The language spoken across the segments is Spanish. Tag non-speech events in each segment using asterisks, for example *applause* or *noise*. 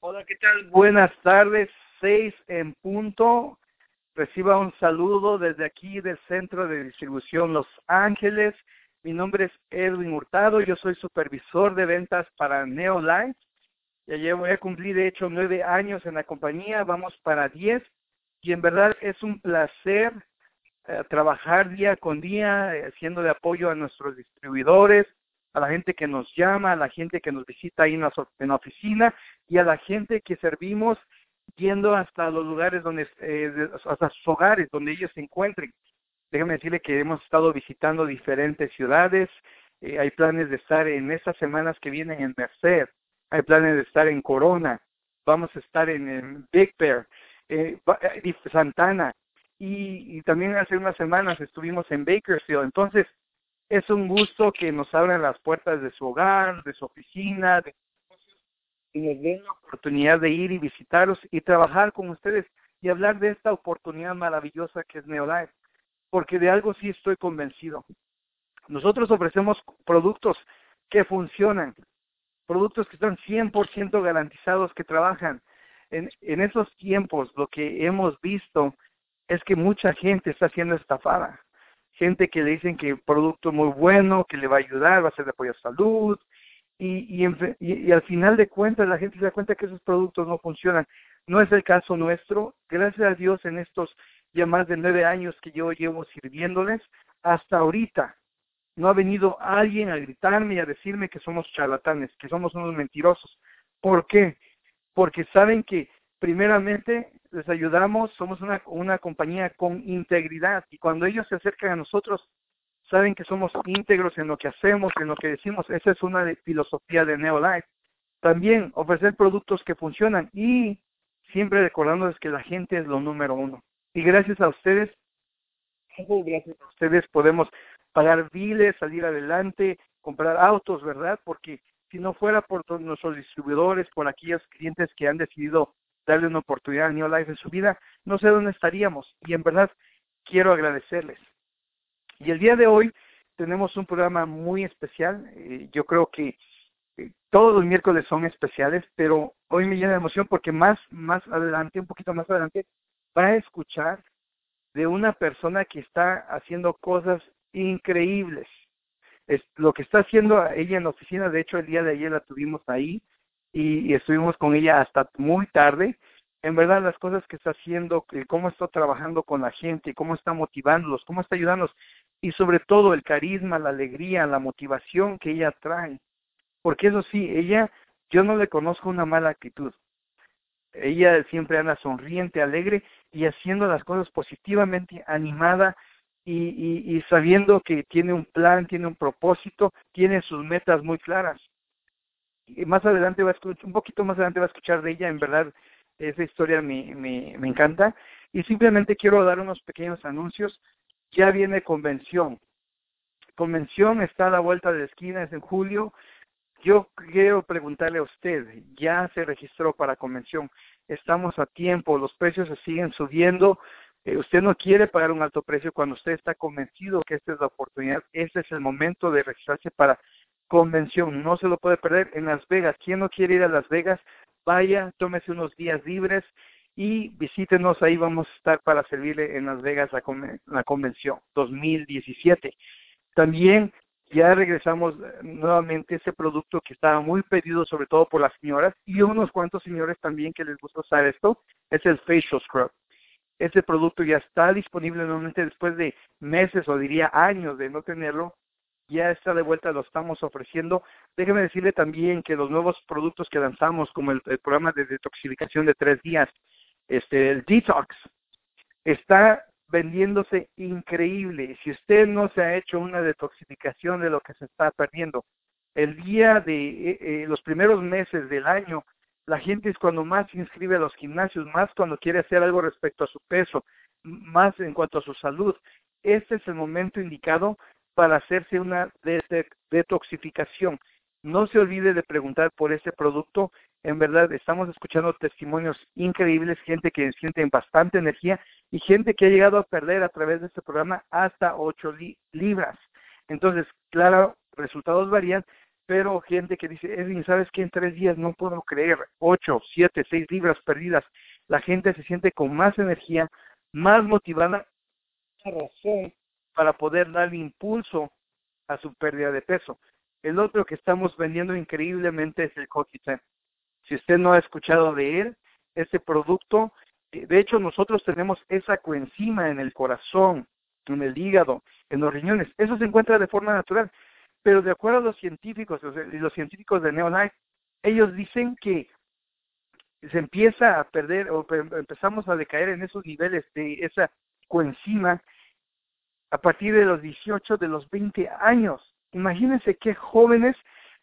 Hola, ¿qué tal? Buenas tardes, seis en punto. Reciba un saludo desde aquí del Centro de Distribución Los Ángeles. Mi nombre es Edwin Hurtado, yo soy supervisor de ventas para Neolife. Ya llevo, a cumplir de hecho nueve años en la compañía, vamos para diez y en verdad es un placer eh, trabajar día con día, eh, siendo de apoyo a nuestros distribuidores, a la gente que nos llama, a la gente que nos visita ahí en la, oficina y a la gente que servimos yendo hasta los lugares donde, eh, hasta sus hogares, donde ellos se encuentren. Déjame decirle que hemos estado visitando diferentes ciudades. Eh, hay planes de estar en estas semanas que vienen en Merced. Hay planes de estar en Corona. Vamos a estar en, Big Bear, eh, eh Santana. Y también hace unas semanas estuvimos en Bakersfield. Entonces, es un gusto que nos abran las puertas de su hogar, de su oficina, de y nos den la oportunidad de ir y visitarlos y trabajar con ustedes y hablar de esta oportunidad maravillosa que es Neolife, porque de algo sí estoy convencido. Nosotros ofrecemos productos que funcionan, productos que están 100% garantizados, que trabajan. En, en esos tiempos lo que hemos visto es que mucha gente está siendo estafada gente que le dicen que producto muy bueno, que le va a ayudar, va a ser de apoyo a salud, y, y, y, al final de cuentas la gente se da cuenta que esos productos no funcionan. No es el caso nuestro. Gracias a Dios en estos ya más de nueve años que yo llevo sirviéndoles, hasta ahorita no ha venido alguien a gritarme y a decirme que somos charlatanes, que somos unos mentirosos. ¿Por qué? Porque saben que primeramente les ayudamos, somos una, una compañía con integridad y cuando ellos se acercan a nosotros, saben que somos íntegros en lo que hacemos, en lo que decimos. Esa es una filosofía de Neolife. También ofrecer productos que funcionan y siempre recordándoles que la gente es lo número uno. Y gracias a ustedes, gracias a ustedes podemos pagar biles, salir adelante, comprar autos, ¿verdad? Porque si no fuera por nuestros distribuidores, por aquellos clientes que han decidido darle una oportunidad a New Life en su vida, no sé dónde estaríamos. Y en verdad quiero agradecerles. Y el día de hoy tenemos un programa muy especial. Eh, yo creo que eh, todos los miércoles son especiales, pero hoy me llena de emoción porque más, más adelante, un poquito más adelante, va a escuchar de una persona que está haciendo cosas increíbles. Es, lo que está haciendo ella en la oficina, de hecho el día de ayer la tuvimos ahí, y, estuvimos con ella hasta muy tarde. En verdad, las cosas que está haciendo, cómo está trabajando con la gente, cómo está motivándolos, cómo está ayudándolos y sobre todo el carisma, la alegría, la motivación que ella trae. Porque eso sí, ella, yo no le conozco una mala actitud. Ella siempre anda sonriente, alegre y haciendo las cosas positivamente, animada y sabiendo que tiene un plan, tiene un propósito, tiene sus metas muy claras más adelante va a escuchar, un poquito más adelante va a escuchar de ella, en verdad esa historia me, me, me encanta. Y simplemente quiero dar unos pequeños anuncios. Ya viene convención. Convención está a la vuelta de la esquina, es en julio. Yo quiero preguntarle a usted, ¿ya se registró para convención? Estamos a tiempo, los precios se siguen subiendo. Eh, usted no quiere pagar un alto precio cuando usted está convencido que esta es la oportunidad, este es el momento de registrarse para convención, no se lo puede perder en Las Vegas. ¿Quién no quiere ir a Las Vegas? Vaya, tómese unos días libres y visítenos, ahí vamos a estar para servirle en Las Vegas la, la convención 2017. También ya regresamos eh, nuevamente ese producto que estaba muy pedido sobre todo por las señoras y unos cuantos señores también que les gusta usar esto, es el Facial Scrub. Ese producto ya está disponible nuevamente después de meses o diría años de no tenerlo ya está de vuelta, lo estamos ofreciendo. Déjeme decirle también que los nuevos productos que lanzamos, como el, programa de detoxificación de tres días, este, el Detox, está vendiéndose increíble. Si usted no se ha hecho una detoxificación de lo que se está perdiendo, el día de eh, eh, los primeros meses del año, la gente es cuando más se inscribe a los gimnasios, más cuando quiere hacer algo respecto a su peso, más en cuanto a su salud. Este es el momento indicado para hacerse una detoxificación. No se olvide de preguntar por ese producto. En verdad, estamos escuchando testimonios increíbles, gente que siente bastante energía y gente que ha llegado a perder a través de este programa hasta 8 libras. Entonces, claro, resultados varían, pero gente que dice, Edwin, ¿sabes qué? En tres días no puedo creer, ocho, siete, seis libras perdidas. La gente se siente con más energía, más motivada, razón para poder dar impulso a su pérdida de peso. El otro que estamos vendiendo increíblemente es el CoQ10. Si usted no ha escuchado de él, ese producto, eh, de hecho nosotros tenemos esa coenzima en el corazón, en el hígado, en los riñones. Eso se encuentra de forma natural. Pero de acuerdo a los científicos, los científicos de Neolife, ellos dicen que se empieza a perder o empezamos a decaer en esos niveles de esa coenzima a partir de los 18, de los 20 años. Imagínense qué jóvenes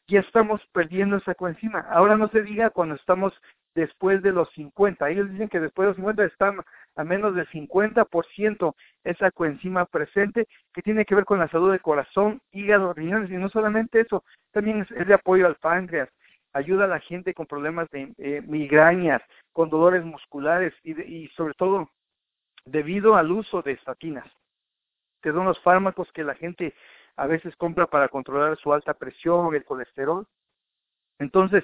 ya estamos perdiendo esa coenzima. Ahora no se diga cuando estamos después de los 50. Ellos dicen que después de los 50 están a menos del 50% esa coenzima presente que tiene que ver con la salud del corazón, hígado, riñones y no solamente eso, también es, de apoyo al páncreas, ayuda a la gente con problemas de eh, migrañas, con dolores musculares y, y sobre todo debido al uso de estatinas, que son los fármacos que la gente a veces compra para controlar su alta presión, el colesterol. Entonces,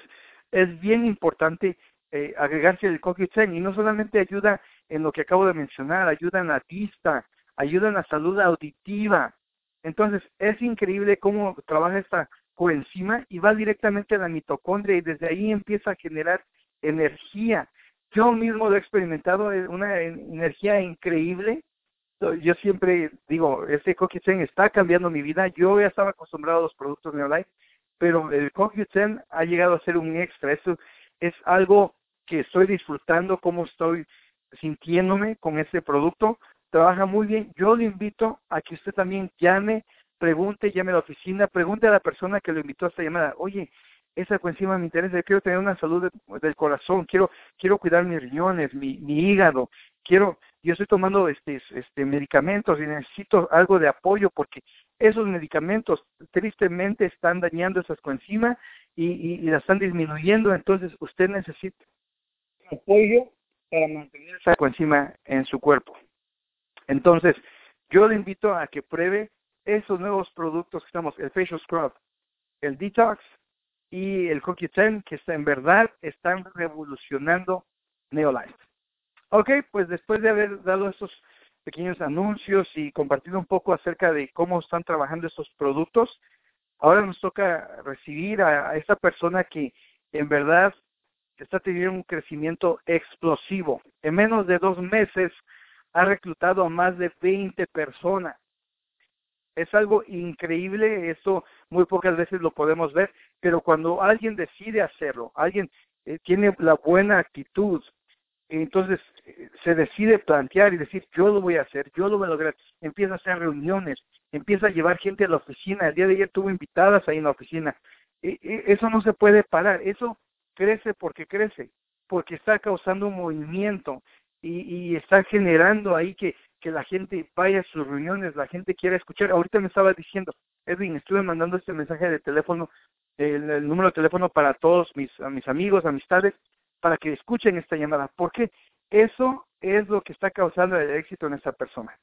es bien importante eh, agregarse el CoQ10 y no solamente ayuda en lo que acabo de mencionar, ayuda en la vista, ayuda en la salud auditiva. Entonces, es increíble cómo trabaja esta coenzima y va directamente a la mitocondria y desde ahí empieza a generar energía. Yo mismo lo he experimentado, es una energía increíble. Yo siempre digo, este CoQ10 está cambiando mi vida. Yo ya estaba acostumbrado a los productos Neolife, pero el CoQ10 ha llegado a ser un extra. Eso es algo que estoy disfrutando, cómo estoy sintiéndome con este producto. Trabaja muy bien. Yo le invito a que usted también llame, pregunte, llame a la oficina, pregunte a la persona que lo invitó a esta llamada. Oye, esa coenzima me interesa, quiero tener una salud del corazón, quiero quiero cuidar mis riñones, mi, mi hígado, quiero yo estoy tomando este este medicamentos y necesito algo de apoyo porque esos medicamentos tristemente están dañando esas coenzimas y, y, y la están disminuyendo, entonces usted necesita apoyo para mantener esa coenzima en su cuerpo. Entonces, yo le invito a que pruebe esos nuevos productos que estamos, el Facial Scrub, el Detox y el CoQ10, que está, en verdad están revolucionando Neolife. Ok, pues después de haber dado estos pequeños anuncios y compartido un poco acerca de cómo están trabajando estos productos, ahora nos toca recibir a, esta persona que en verdad está teniendo un crecimiento explosivo. En menos de dos meses ha reclutado a más de 20 personas. Es algo increíble, eso muy pocas veces lo podemos ver, pero cuando alguien decide hacerlo, alguien eh, tiene la buena actitud, entonces eh, se decide plantear y decir, yo lo voy a hacer, yo lo voy a lograr, empieza a hacer reuniones, empieza a llevar gente a la oficina, el día de ayer tuvo invitadas ahí en la oficina, e, e, eso no se puede parar, eso crece porque crece, porque está causando un movimiento y, y está generando ahí que, que la gente vaya a sus reuniones, la gente quiera escuchar. Ahorita me estaba diciendo, Edwin, estuve mandando este mensaje de teléfono, el, número de teléfono para todos mis, a mis amigos, amistades, para que escuchen esta llamada, porque eso es lo que está causando el éxito en esta persona.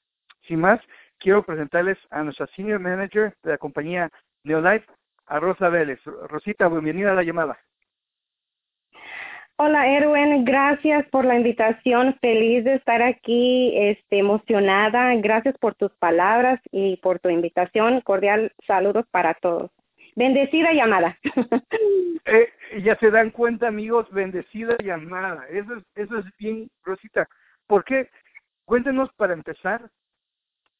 Sin más, quiero presentarles a nuestra senior manager de la compañía Neolife, a Rosa Vélez. Rosita, bienvenida a la llamada. Hola Erwin, gracias por la invitación, feliz de estar aquí, este, emocionada, gracias por tus palabras y por tu invitación, cordial saludos para todos. Bendecida llamada. *laughs* eh, ya se dan cuenta amigos, bendecida llamada, eso es, eso es bien, Rosita, ¿por qué? Cuéntenos para empezar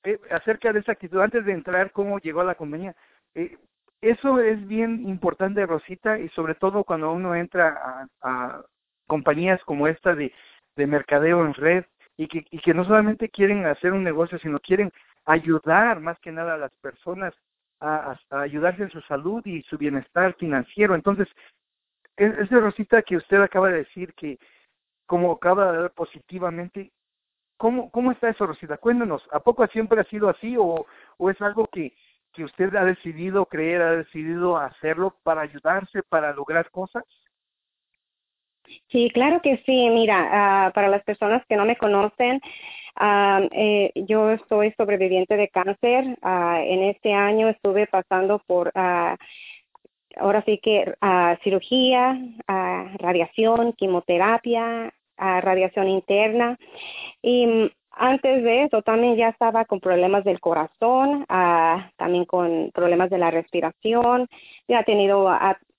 eh, acerca de esa actitud, antes de entrar, cómo llegó a la compañía. Eh, eso es bien importante, Rosita, y sobre todo cuando uno entra a, compañías como esta de, de mercadeo en red y que, y que no solamente quieren hacer un negocio, sino quieren ayudar más que nada a las personas a, ayudarse en su salud y su bienestar financiero. Entonces, es, de Rosita que usted acaba de decir que como acaba de ver positivamente, ¿cómo, ¿cómo está eso, Rosita? Cuéntanos, ¿a poco siempre ha sido así o, o es algo que, que usted ha decidido creer, ha decidido hacerlo para ayudarse, para lograr cosas? Sí, claro que sí. Mira, uh, para las personas que no me conocen, uh, eh, yo soy sobreviviente de cáncer. Uh, en este año estuve pasando por ahora sí que a cirugía, radiación, quimioterapia, radiación interna. Y mm, antes de eso también ya estaba con problemas del corazón, también con problemas de la respiración, ya ha tenido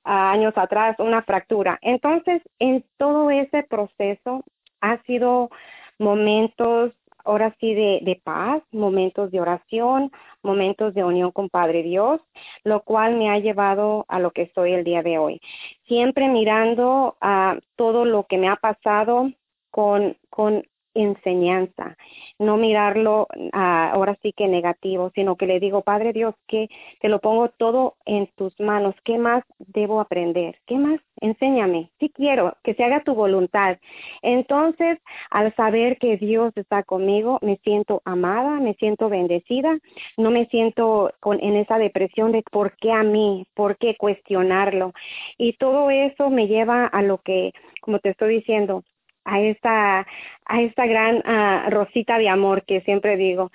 años atrás una fractura. Entonces, en todo ese proceso ha sido momentos ahora sí de, de, paz, momentos de oración, momentos de unión con Padre Dios, lo cual me ha llevado a lo que soy el día de hoy. Siempre mirando a todo lo que me ha pasado con, con enseñanza, no mirarlo ah, ahora sí que negativo, sino que le digo, Padre Dios, que te lo pongo todo en tus manos, ¿qué más debo aprender? ¿Qué más? Enséñame, si quiero que se haga tu voluntad. Entonces, al saber que Dios está conmigo, me siento amada, me siento bendecida, no me siento con, en esa depresión de por qué a mí, por qué cuestionarlo. Y todo eso me lleva a lo que, como te estoy diciendo, a esta a esta gran uh, rosita de amor que siempre digo.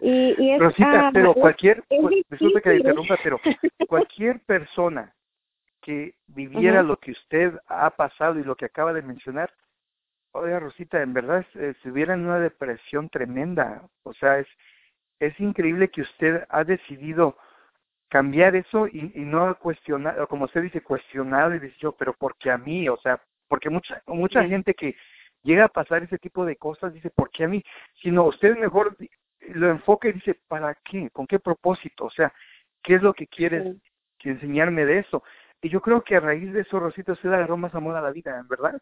Y, y es, Rosita uh, pero cualquier disculpe que interrumpa pero cualquier persona que *laughs* viviera lo que usted ha pasado y lo que acaba de mencionar oiga Rosita en verdad eh, estuviera en una depresión tremenda. O sea es es increíble que usted ha decidido cambiar eso y, y no cuestionar, como usted dice, cuestionar y decir yo, pero porque a mí, o sea, porque mucha mucha gente que llega a pasar ese tipo de cosas dice, ¿por qué a mí? Sino usted mejor lo enfoca y dice, ¿para qué? ¿Con qué propósito? O sea, ¿qué es lo que quieres Sí. que enseñarme de eso? Y yo creo que a raíz de eso, Rosita, usted agarró más amor a la vida, ¿verdad?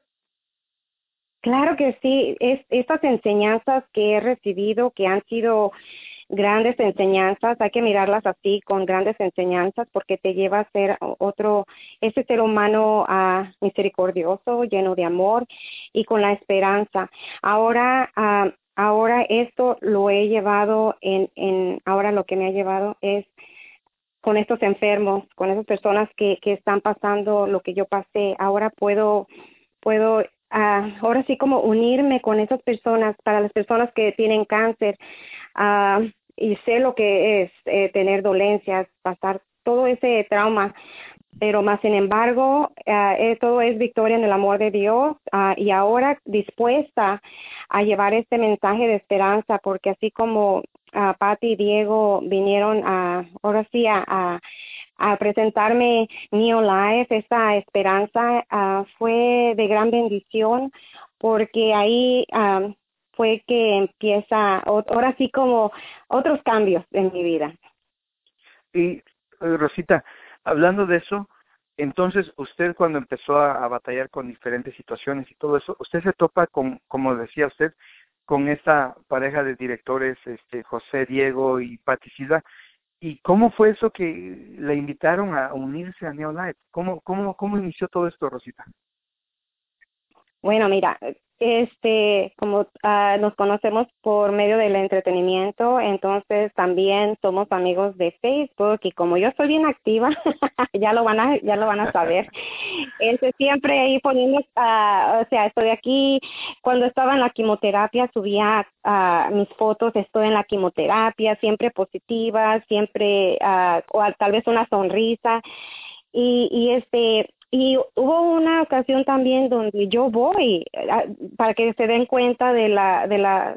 Claro que sí, es, estas enseñanzas que he recibido, que han sido grandes enseñanzas, hay que mirarlas así, con grandes enseñanzas, porque te lleva a ser otro, ese ser humano ah, misericordioso, lleno de amor y con la esperanza. Ahora, ah, ahora esto lo he llevado en, en, ahora lo que me ha llevado es con estos enfermos, con esas personas que, que están pasando lo que yo pasé. Ahora puedo, puedo, ah, ahora sí como unirme con esas personas, para las personas que tienen cáncer, y sé lo que es eh, tener dolencias, pasar todo ese trauma, pero más sin embargo, ah, eh, todo es victoria en el amor de Dios ah, y ahora dispuesta a llevar este mensaje de esperanza, porque así como uh, Patti y Diego vinieron a, ahora sí, a, a, presentarme Neo Life, esta esperanza ah, fue de gran bendición, porque ahí ah, fue que empieza, ahora sí como otros cambios en mi vida. Y, Rosita, hablando de eso, entonces usted cuando empezó a, a batallar con diferentes situaciones y todo eso, usted se topa con, como decía usted, con esta pareja de directores, este José Diego y Pati Silva, ¿y cómo fue eso que le invitaron a unirse a Neolife? ¿Cómo, cómo, cómo inició todo esto, Rosita? Bueno, mira, este, como ah, nos conocemos por medio del entretenimiento, entonces también somos amigos de Facebook y como yo soy bien activa, *laughs* ya lo van a, ya lo van a saber. *laughs* Este, siempre ahí poniendo, ah, o sea, estoy aquí. Cuando estaba en la quimioterapia subía ah, mis fotos, estoy en la quimioterapia, siempre positiva, siempre, o tal vez una sonrisa y, y este y hubo una ocasión también donde yo voy ah, para que se den cuenta de la de la,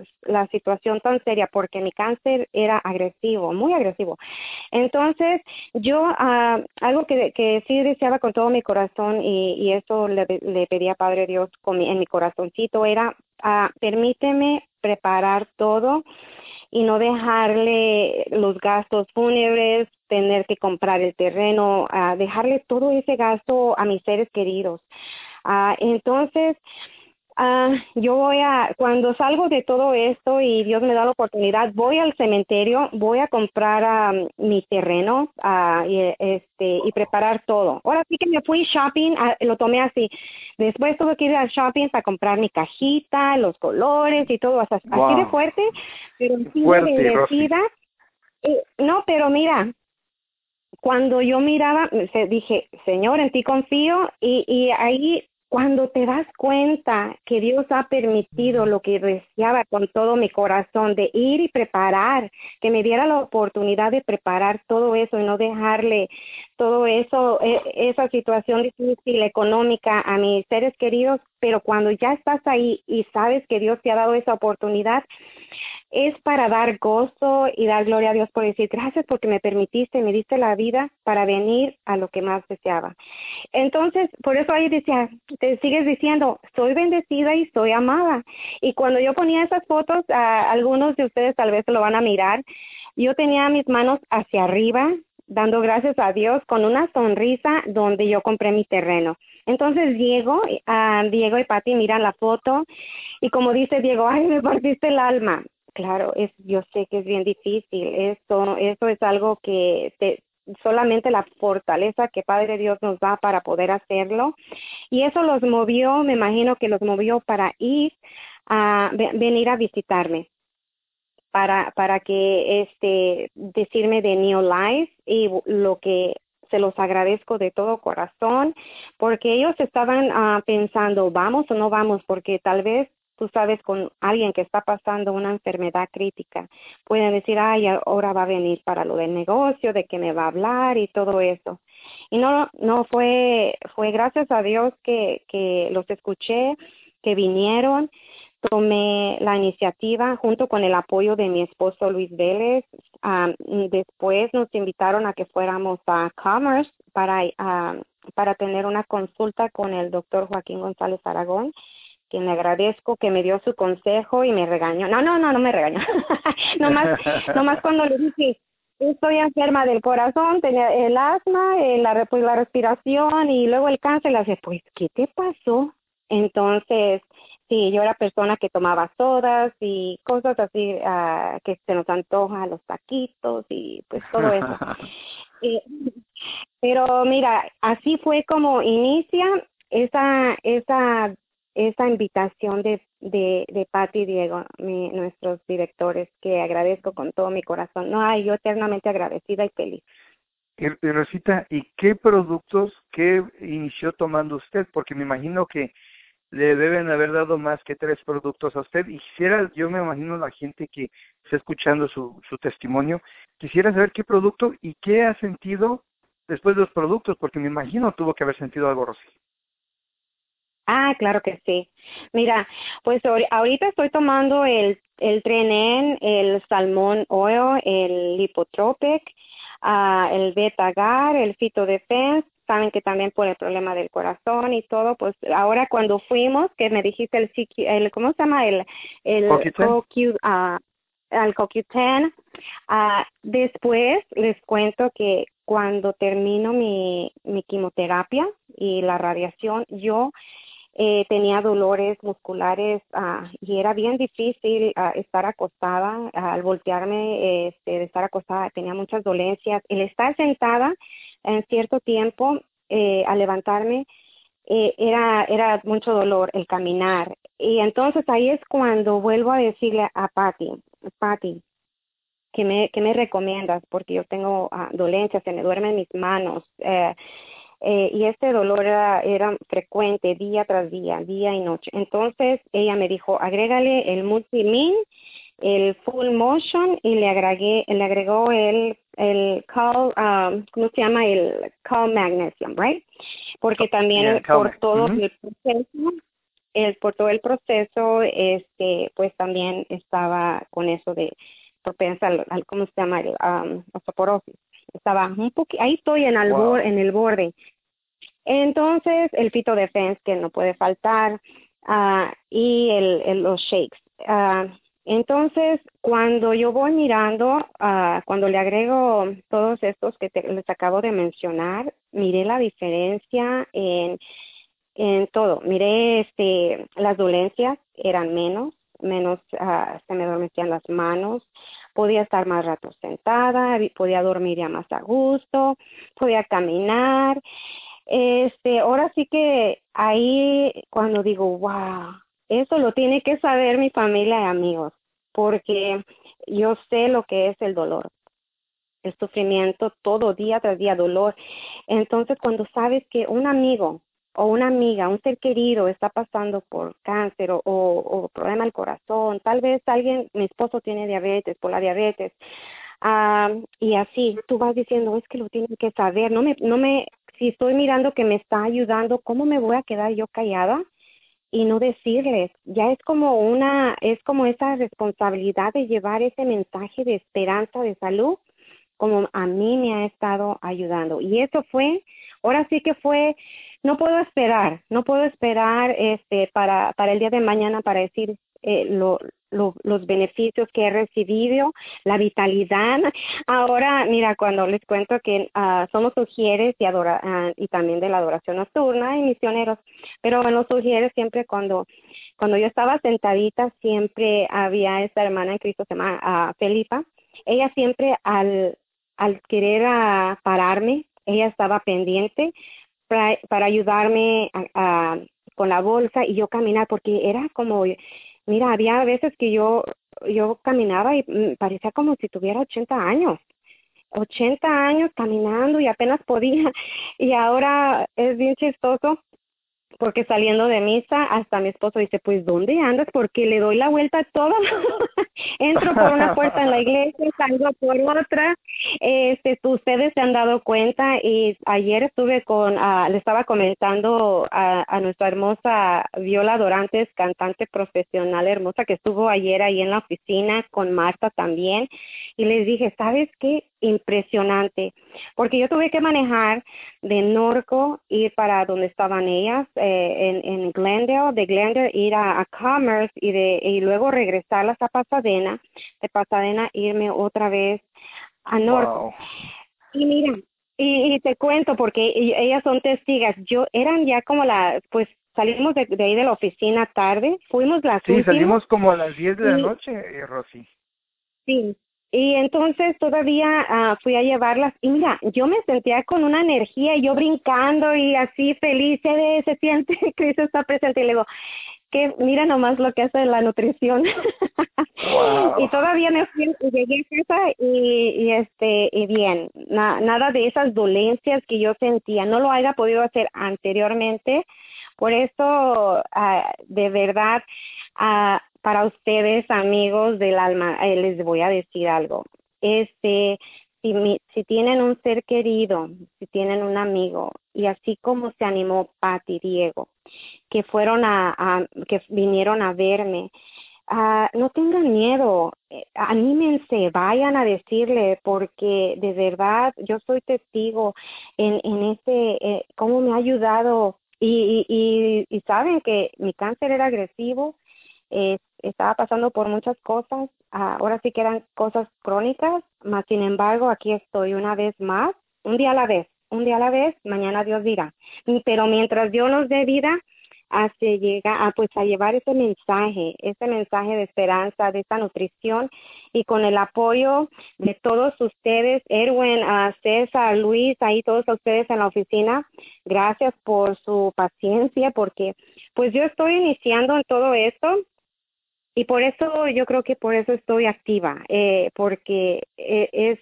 situación tan seria porque mi cáncer era agresivo muy agresivo. Entonces yo ah, algo que, que sí deseaba con todo mi corazón y, y eso le, pedía Padre Dios con mi- en mi corazoncito era ah, permíteme preparar todo y no dejarle los gastos fúnebres, tener que comprar el terreno, a dejarle todo ese gasto a mis seres queridos. Ah, entonces, ah, yo voy a, cuando salgo de todo esto y Dios me da la oportunidad, voy al cementerio, voy a comprar ah, mi terreno ah, y, este, y preparar todo. Ahora sí que me fui shopping, ah, lo tomé así. Después tuve que ir al shopping para comprar mi cajita, los colores y todo, así de Wow. fuerte, pero así de Fuerte, bendecida. Eh, no, pero mira, cuando yo miraba, se- dije, Señor, en ti confío, y, y ahí cuando te das cuenta que Dios ha permitido lo que deseaba con todo mi corazón, de ir y preparar, que me diera la oportunidad de preparar todo eso y no dejarle todo eso, e, esa situación difícil económica a mis seres queridos, pero cuando ya estás ahí y sabes que Dios te ha dado esa oportunidad, es para dar gozo y dar gloria a Dios por decir gracias porque me permitiste, me diste la vida para venir a lo que más deseaba. Entonces, por eso ahí decía, te sigues diciendo, soy bendecida y soy amada. Y cuando yo ponía esas fotos, algunos de ustedes tal vez lo van a mirar, yo tenía mis manos hacia arriba, dando gracias a Dios con una sonrisa donde yo compré mi terreno. Entonces Diego, uh, Diego y Pati miran la foto y como dice Diego, ay, me partiste el alma. Claro, es, yo sé que es bien difícil. Esto, eso es algo que te, solamente la fortaleza que Padre Dios nos da para poder hacerlo. Y eso los movió, me imagino que los movió para ir a venir a visitarme para, para que este, decirme de New Life y lo que se los agradezco de todo corazón, porque ellos estaban uh, pensando, vamos o no vamos, porque tal vez tú sabes con alguien que está pasando una enfermedad crítica, pueden decir, ay, ahora va a venir para lo del negocio, de que me va a hablar y todo eso. Y no, no fue, fue gracias a Dios que, que los escuché, que vinieron tomé la iniciativa junto con el apoyo de mi esposo Luis Vélez. después nos invitaron a que fuéramos a Commerce para, para tener una consulta con el doctor Joaquín González Aragón, quien le agradezco que me dio su consejo y me regañó. No, no, no, no me regañó. *laughs* nomás, nomás cuando le dije, estoy enferma del corazón, tenía el asma, eh, la, pues, la respiración y luego el cáncer, le dije, pues, ¿qué te pasó? Entonces, Sí, yo era persona que tomaba sodas y cosas así uh, que se nos antoja, los taquitos y pues todo eso. *laughs* pero mira, así fue como inicia esa esa esa invitación de de, de Pati y Diego, mi, nuestros directores, que agradezco con todo mi corazón. No, hay yo eternamente agradecida y feliz. Rosita, ¿y qué productos, qué inició tomando usted? Porque me imagino que le deben haber dado más que tres productos a usted. Y quisiera, yo me imagino la gente que está escuchando su, su testimonio, quisiera saber qué producto y qué ha sentido después de los productos, porque me imagino tuvo que haber sentido algo, Rosy. Ah, claro que sí. Mira, pues ahorita estoy tomando el, el Trenen, el Salmón Oil, el Lipotropic, uh, el Betagar, el Fito Defense, saben que también por el problema del corazón y todo, pues ahora cuando fuimos, que me dijiste el, el ¿cómo se llama? El, el CoQ, uh, el CoQ10, uh, después les cuento que cuando termino mi, mi quimioterapia y la radiación, yo eh, tenía dolores musculares uh, y era bien difícil uh, estar acostada, al voltearme, este, de estar acostada, tenía muchas dolencias. El estar sentada en cierto tiempo, eh, al levantarme, eh, era, era mucho dolor el caminar. Y entonces ahí es cuando vuelvo a decirle a Patty, Patty, ¿qué me, qué me recomiendas? Porque yo tengo uh, dolencias, se me duermen mis manos. Eh, eh, y este dolor era, era, frecuente día tras día, día y noche. Entonces ella me dijo, agrégale el multimin el full motion y le agregué, le agregó el, el call, um, ¿cómo se llama? El call magnesium, right? Porque también por todo el proceso, el, por todo el proceso, este, pues también estaba con eso de propensa al, ¿cómo se llama? El, um, osteoporosis. Estaba un poquito, ahí estoy en, el en el borde. Entonces, el Fito Defense, que no puede faltar, uh, y el, el, los shakes. Uh, entonces, cuando yo voy mirando, uh, cuando le agrego todos estos que les acabo de mencionar, miré la diferencia en, en todo. Miré este, las dolencias eran menos, menos uh, se me adormecían las manos, podía estar más rato sentada, podía dormir ya más a gusto, podía caminar. Este, ahora sí que ahí cuando digo, wow, eso lo tiene que saber mi familia y amigos, porque yo sé lo que es el dolor, el sufrimiento todo día tras día, dolor. Entonces, cuando sabes que un amigo o una amiga, un ser querido está pasando por cáncer o, o, problema del corazón, tal vez alguien, mi esposo tiene diabetes, por la diabetes, Ah, y así, tú vas diciendo, es que lo tienen que saber, no me, no me, si estoy mirando que me está ayudando, ¿cómo me voy a quedar yo callada? y no decirles. Ya es como una, es como esa responsabilidad de llevar ese mensaje de esperanza, de salud, como a mí me ha estado ayudando. Y eso fue, ahora sí que fue, no puedo esperar, no puedo esperar este para, para el día de mañana para decir eh, lo, los beneficios que he recibido, la vitalidad. Ahora, mira, cuando les cuento que uh, somos sugieres y, adora, uh, y también de la adoración nocturna y misioneros, pero en los sugieres siempre cuando, cuando yo estaba sentadita, siempre había esta hermana en Cristo, se llama uh, Felipa, ella siempre al, al querer pararme, ella estaba pendiente para, para ayudarme con la bolsa y yo caminar, porque era como Mira, había veces que yo, yo caminaba y mm, parecía como si tuviera 80 años. 80 años caminando y apenas podía. *laughs* Y ahora es bien chistoso porque saliendo de misa, hasta mi esposo dice, pues, ¿dónde andas? Porque le doy la vuelta a todo. *laughs* Entro por una puerta en la iglesia, salgo por otra. Este, ustedes se han dado cuenta y ayer estuve con, uh, le estaba comentando a, a nuestra hermosa Viola Dorantes, cantante profesional hermosa, que estuvo ayer ahí en la oficina con Marta también. Y les dije, ¿sabes qué? Impresionante. Porque yo tuve que manejar de Norco, ir para donde estaban ellas, eh, en, en Glendale, de Glendale ir a, Commerce y, de, y luego regresar a Pasadena, de Pasadena irme otra vez a Norco. Y mira, y, te cuento porque ellas son testigas, yo eran ya como la, pues salimos de, ahí de la oficina tarde, fuimos las Sí, salimos como a las 10 de la noche, eh, Rosy. Sí, y entonces todavía uh, fui a llevarlas. Y mira, yo me sentía con una energía, yo brincando y así feliz, se, se siente *laughs* Cristo está presente. Y le digo, que mira nomás lo que hace la nutrición. *laughs* y todavía fui, llegué a casa y, y este, y bien, nada de esas dolencias que yo sentía, no lo haya podido hacer anteriormente, por eso, uh, de verdad, uh, para ustedes, amigos del alma, eh, les voy a decir algo. Este, si, si tienen un ser querido, si tienen un amigo, y así como se animó Patti Diego, que fueron a, que vinieron a verme, uh, no tengan miedo, eh, anímense, vayan a decirle, porque de verdad yo soy testigo en, en ese, eh, cómo me ha ayudado. Y, y, y, y saben que mi cáncer era agresivo, estaba pasando por muchas cosas, ah, ahora sí que eran cosas crónicas, más sin embargo aquí estoy una vez más, un día a la vez, un día a la vez, mañana Dios dirá. Pero mientras Dios nos dé vida, hace llega a pues a llevar ese mensaje, ese mensaje de esperanza, de esa nutrición y con el apoyo de todos ustedes, Erwin, a César, Luis, ahí todos ustedes en la oficina, gracias por su paciencia porque pues yo estoy iniciando en todo esto y por eso yo creo que por eso estoy activa, eh, porque eh, es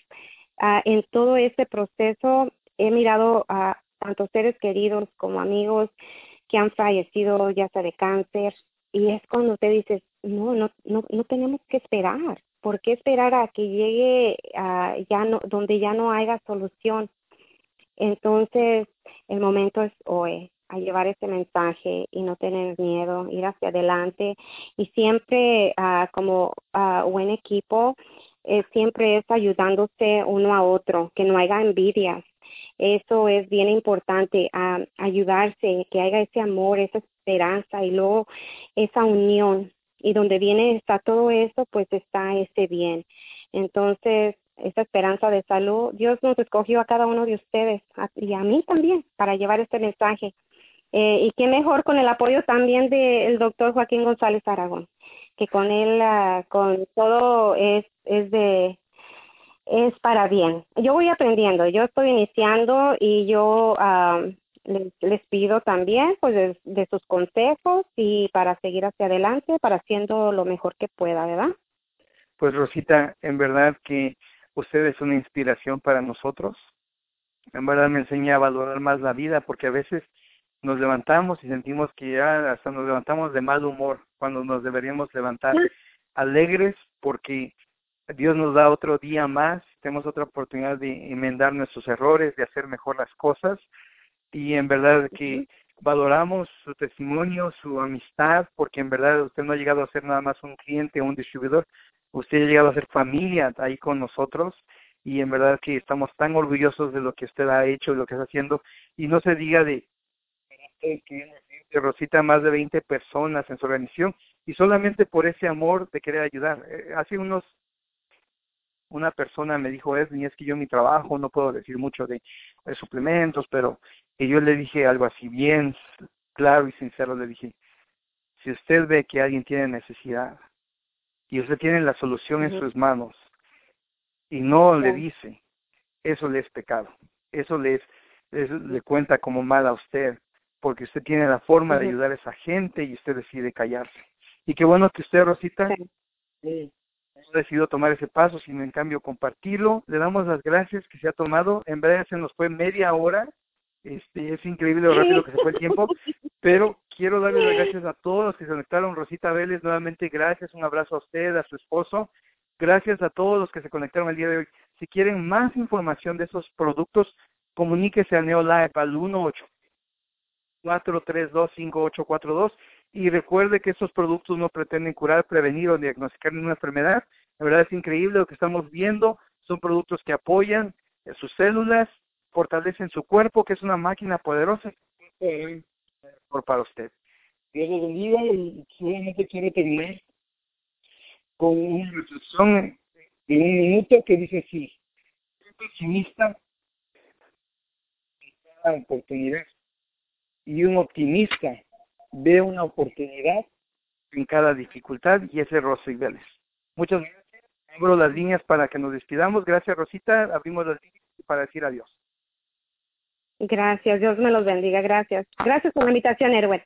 ah, en todo este proceso he mirado a tantos seres queridos como amigos que han fallecido ya sea de cáncer y es cuando te dices no no no no tenemos que esperar. ¿por qué esperar a que llegue a ya no donde ya no haya solución entonces el momento es hoy a llevar ese mensaje y no tener miedo, ir hacia adelante. Y siempre uh, como uh, buen equipo, eh, siempre es ayudándose uno a otro, que no haya envidias. Eso es bien importante, uh, ayudarse, que haya ese amor, esa esperanza y luego esa unión. Y donde viene está todo eso, pues está ese bien. Entonces, esa esperanza de salud, Dios nos escogió a cada uno de ustedes y a mí también para llevar este mensaje. Eh, y qué mejor con el apoyo también del doctor Joaquín González Aragón, que con él, uh, con todo es, es de, es para bien. Yo voy aprendiendo, yo estoy iniciando y yo uh, les, les, pido también pues de, de, sus consejos y para seguir hacia adelante, para haciendo lo mejor que pueda, ¿verdad? Pues Rosita, en verdad que usted es una inspiración para nosotros. En verdad me enseña a valorar más la vida porque a veces nos levantamos y sentimos que ya hasta nos levantamos de mal humor cuando nos deberíamos levantar alegres porque Dios nos da otro día más, tenemos otra oportunidad de enmendar nuestros errores, de hacer mejor las cosas. Y en verdad que valoramos su testimonio, su amistad, porque en verdad usted no ha llegado a ser nada más un cliente o un distribuidor, usted ha llegado a ser familia ahí con nosotros. Y en verdad que estamos tan orgullosos de lo que usted ha hecho, de lo que está haciendo. Y no se diga de que Rosita más de 20 personas en su organización y solamente por ese amor de querer ayudar. Eh, hace unos una persona me dijo, es, es que yo mi trabajo no puedo decir mucho de, suplementos, pero que yo le dije algo así bien claro y sincero, le dije, si usted ve que alguien tiene necesidad y usted tiene la solución en sus manos y no le dice, eso le es pecado, eso le, le cuenta como mal a usted, porque usted tiene la forma de ayudar a esa gente y usted decide callarse. Y qué bueno que usted, Rosita, no decidido tomar ese paso, sino en cambio compartirlo. Le damos las gracias que se ha tomado. En verdad se nos fue media hora. Este, es increíble lo rápido que se fue el tiempo, *laughs* pero quiero darle las gracias a todos los que se conectaron. Rosita Vélez, nuevamente gracias, un abrazo a usted, a su esposo. Gracias a todos los que se conectaron el día de hoy. Si quieren más información de esos productos, comuníquese a Neolife al 18 432 5842 y recuerde que estos productos no pretenden curar, prevenir o diagnosticar ninguna enfermedad. La verdad es increíble lo que estamos viendo. Son productos que apoyan sus células, fortalecen su cuerpo, que es una máquina poderosa por para usted. Dios lo bendiga y solamente quiero terminar con una reflexión de un minuto que dice así. Un pesimista oportunidad y un optimista ve una oportunidad en cada dificultad y ese es Rosy Vélez. Muchas gracias. Abro las líneas para que nos despidamos. Gracias, Rosita. Abrimos las líneas para decir adiós. Gracias. Dios me los bendiga. Gracias. Gracias por la invitación, Erwin.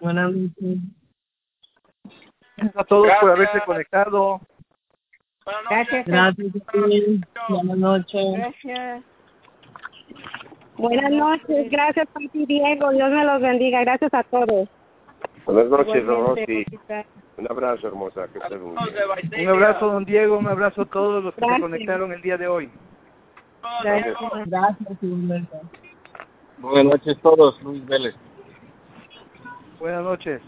Buenas noches. Gracias a todos por haberse conectado. Gracias. Gracias. Buenas noches. Gracias. Buenas noches, gracias ti Diego, Dios me los bendiga, gracias a todos. Buenas noches, Rosy. Un abrazo, hermosa. Que esté muy bien. Un abrazo, don Diego, un abrazo a todos los que se conectaron el día de hoy. Gracias. Gracias, Buenas noches a todos, Luis Vélez. Buenas noches.